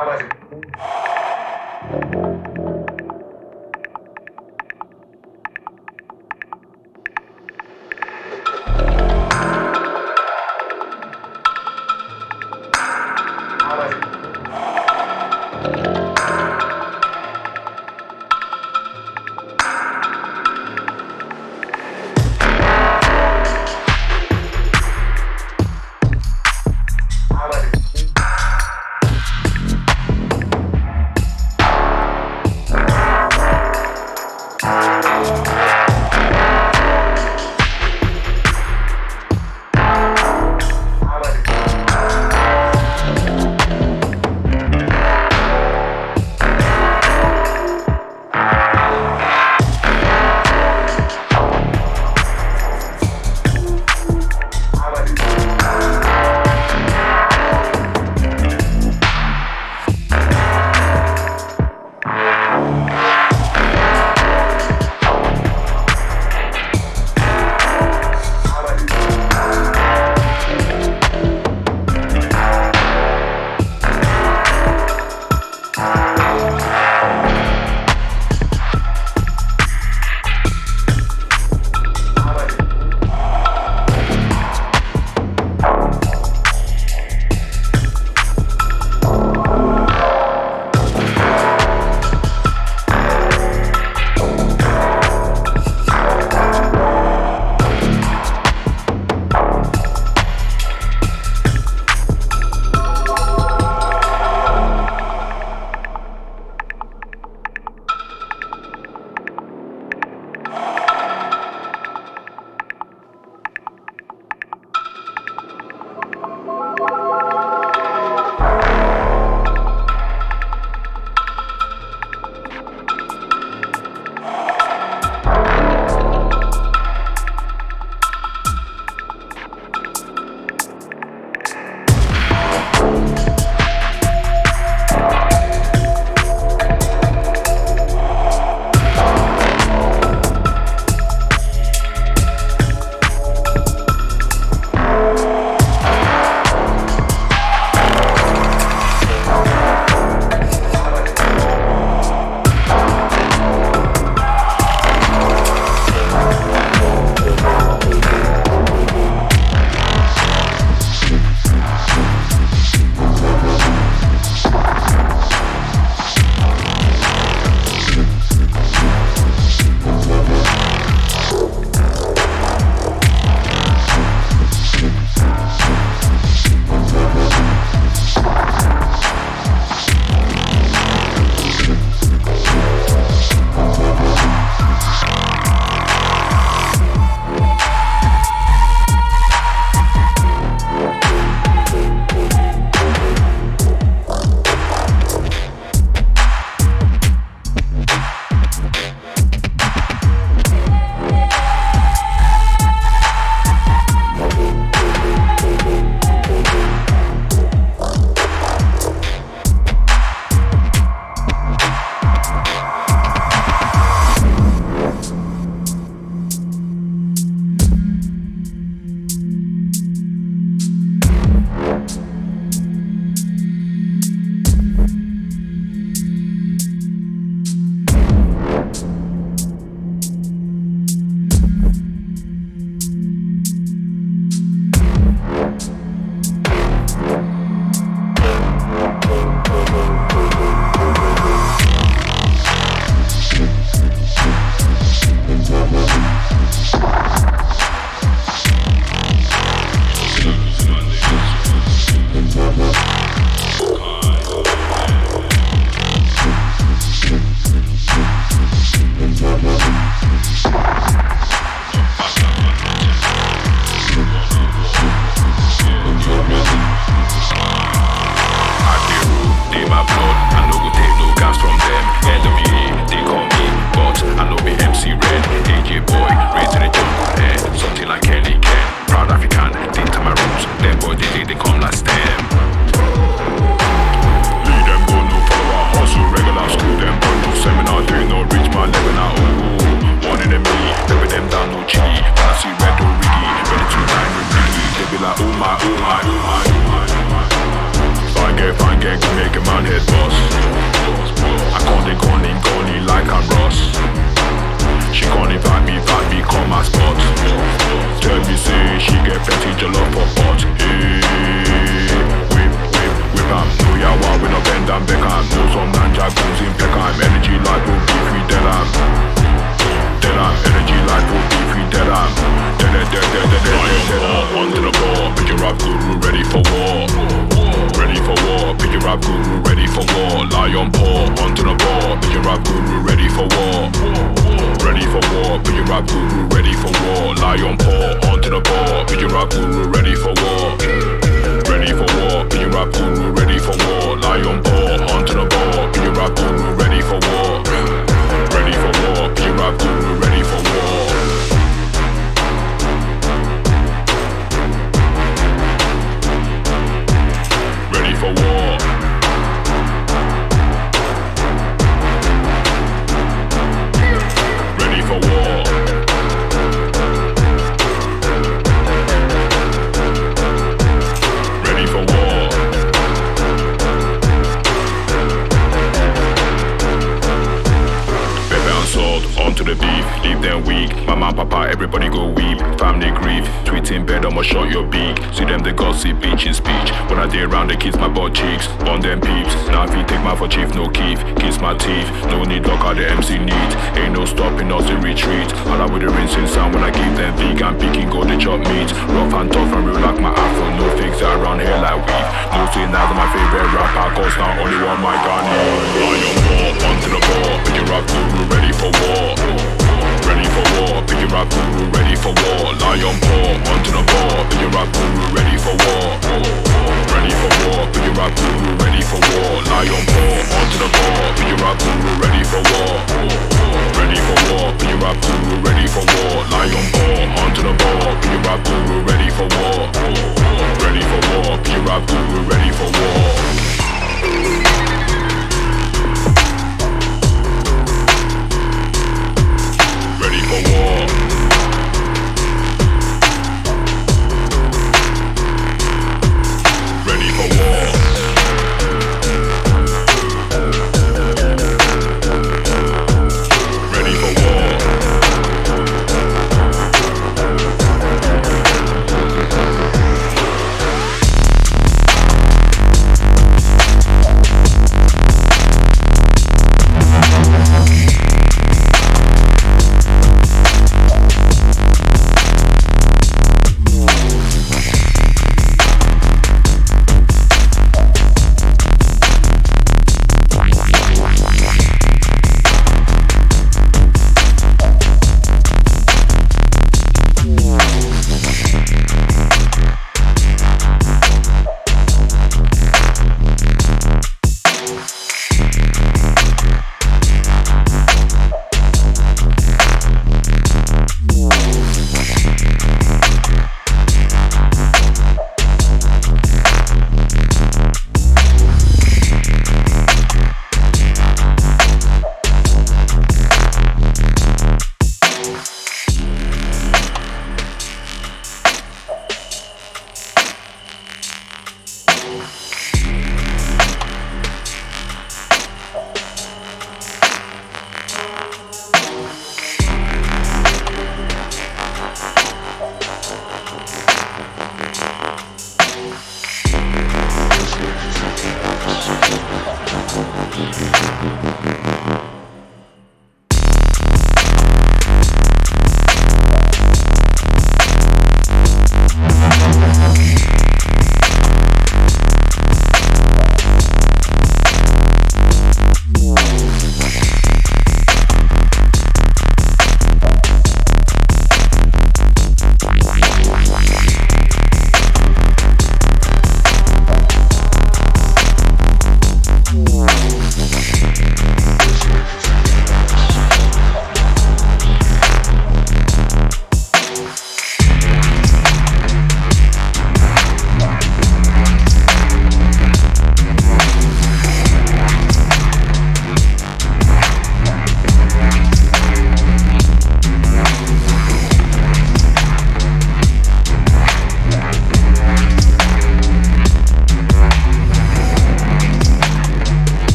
Ahora sí.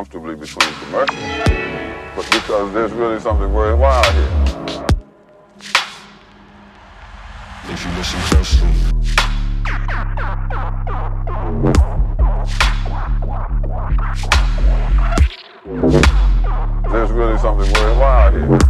comfortably between commercials, but because there's really something worthwhile here. If you listen closely. There's really something worthwhile here.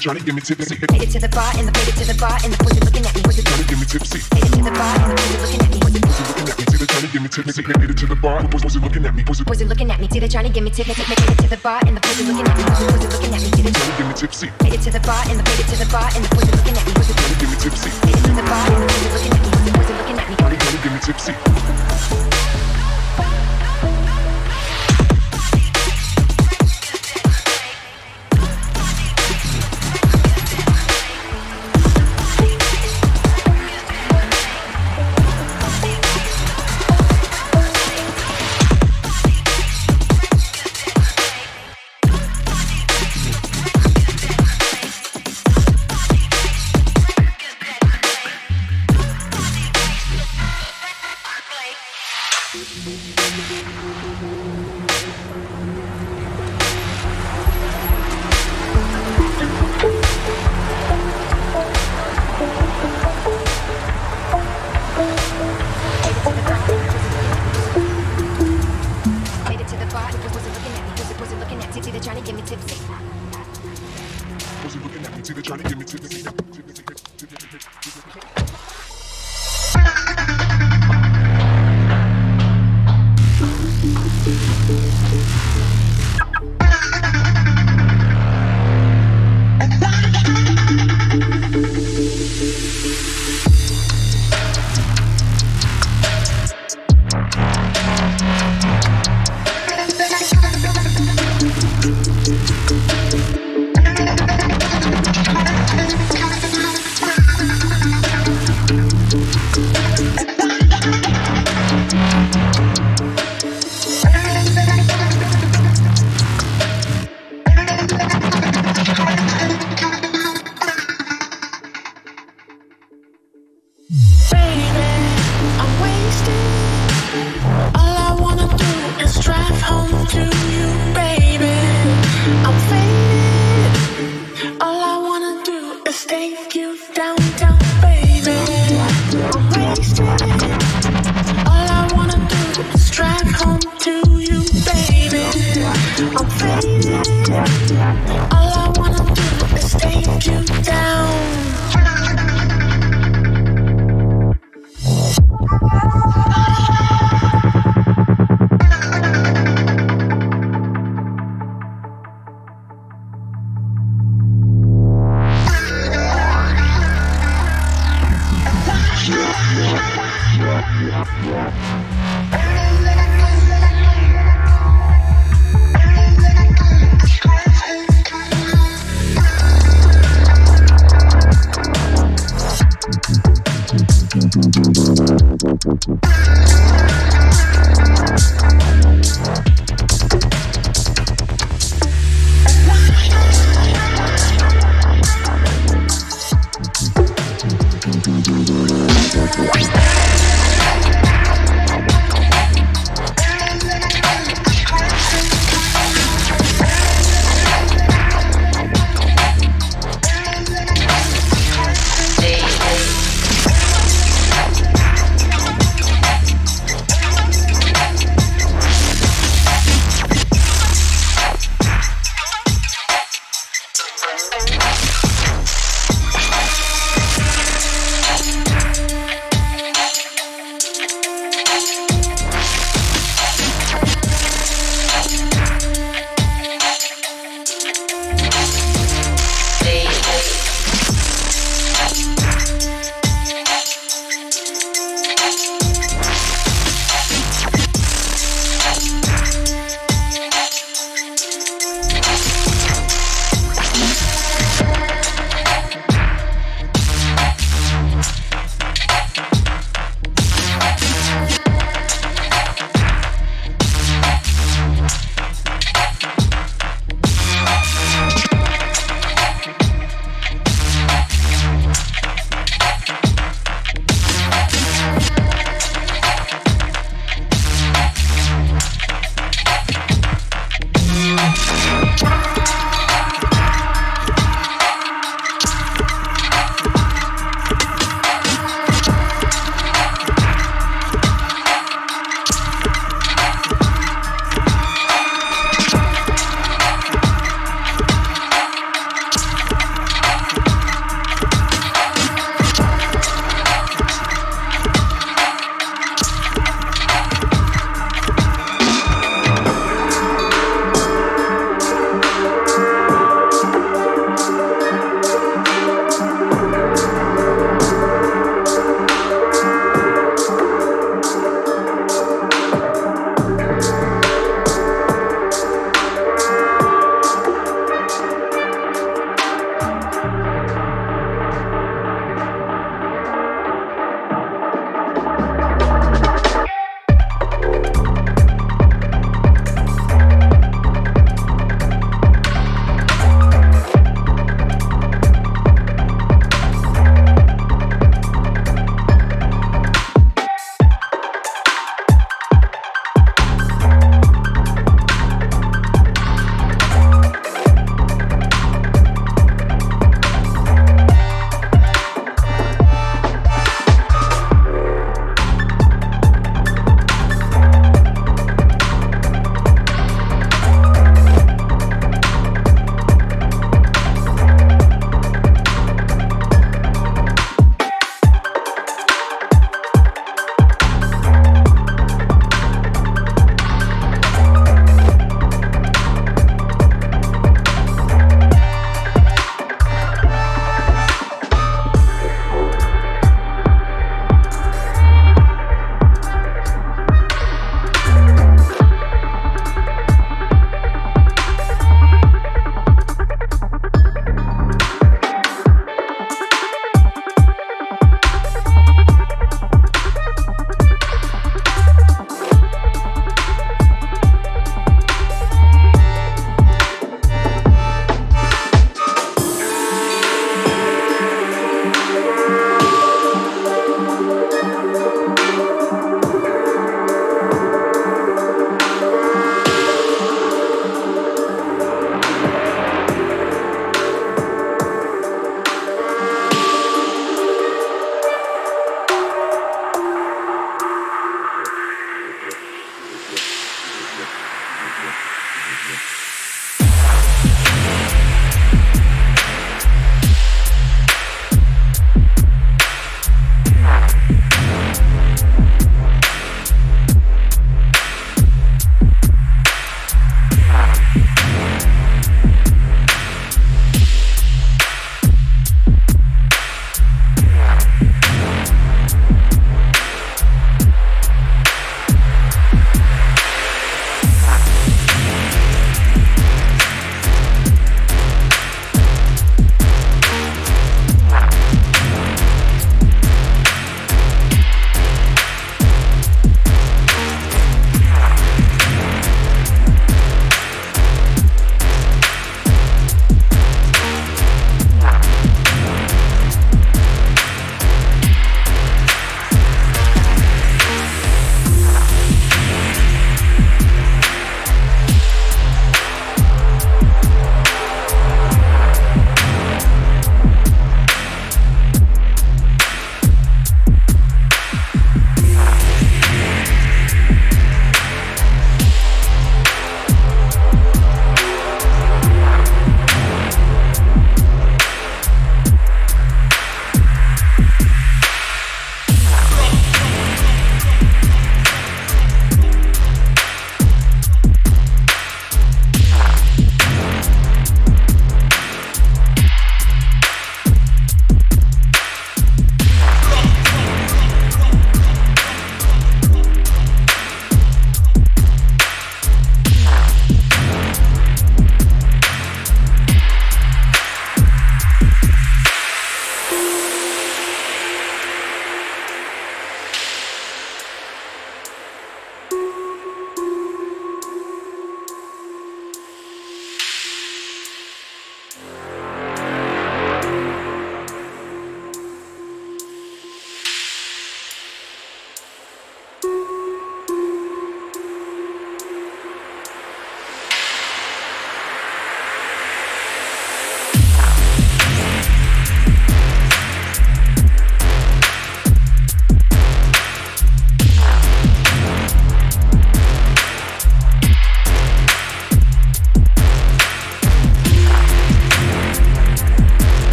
it, trying to give me tipsy. Take it to the bar and the pussy to the bar and the pussy looking at me. Pussy trying to give me tipsy. Take it to the bar and the pussy looking at me. Pussy looking at me. Did it trying to give me tipsy. Take it to the bar. Pussy looking at me. Pussy looking at me. Did it trying to give me tipsy. Take it to the bar and the pussy looking at me. Pussy looking at me. Did it trying to give me tipsy. Take it to the bar and the pussy to looking at me. Pussy trying to give me tipsy. Yeah, yeah, yeah.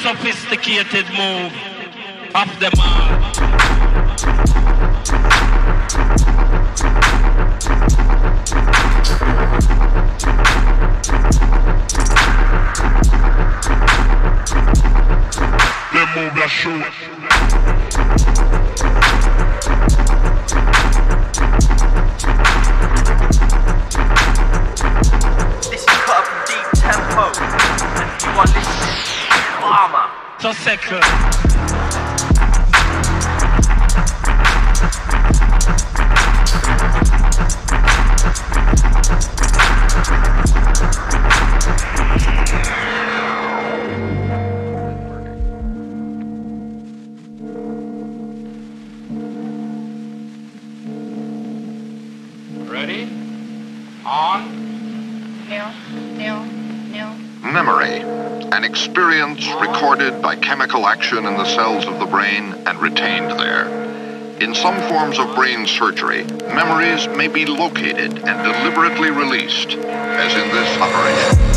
Sophisticated move of them all. Them move that shoot. This cut up by chemical action in the cells of the brain and retained there. In some forms of brain surgery, memories may be located and deliberately released, as in this operation.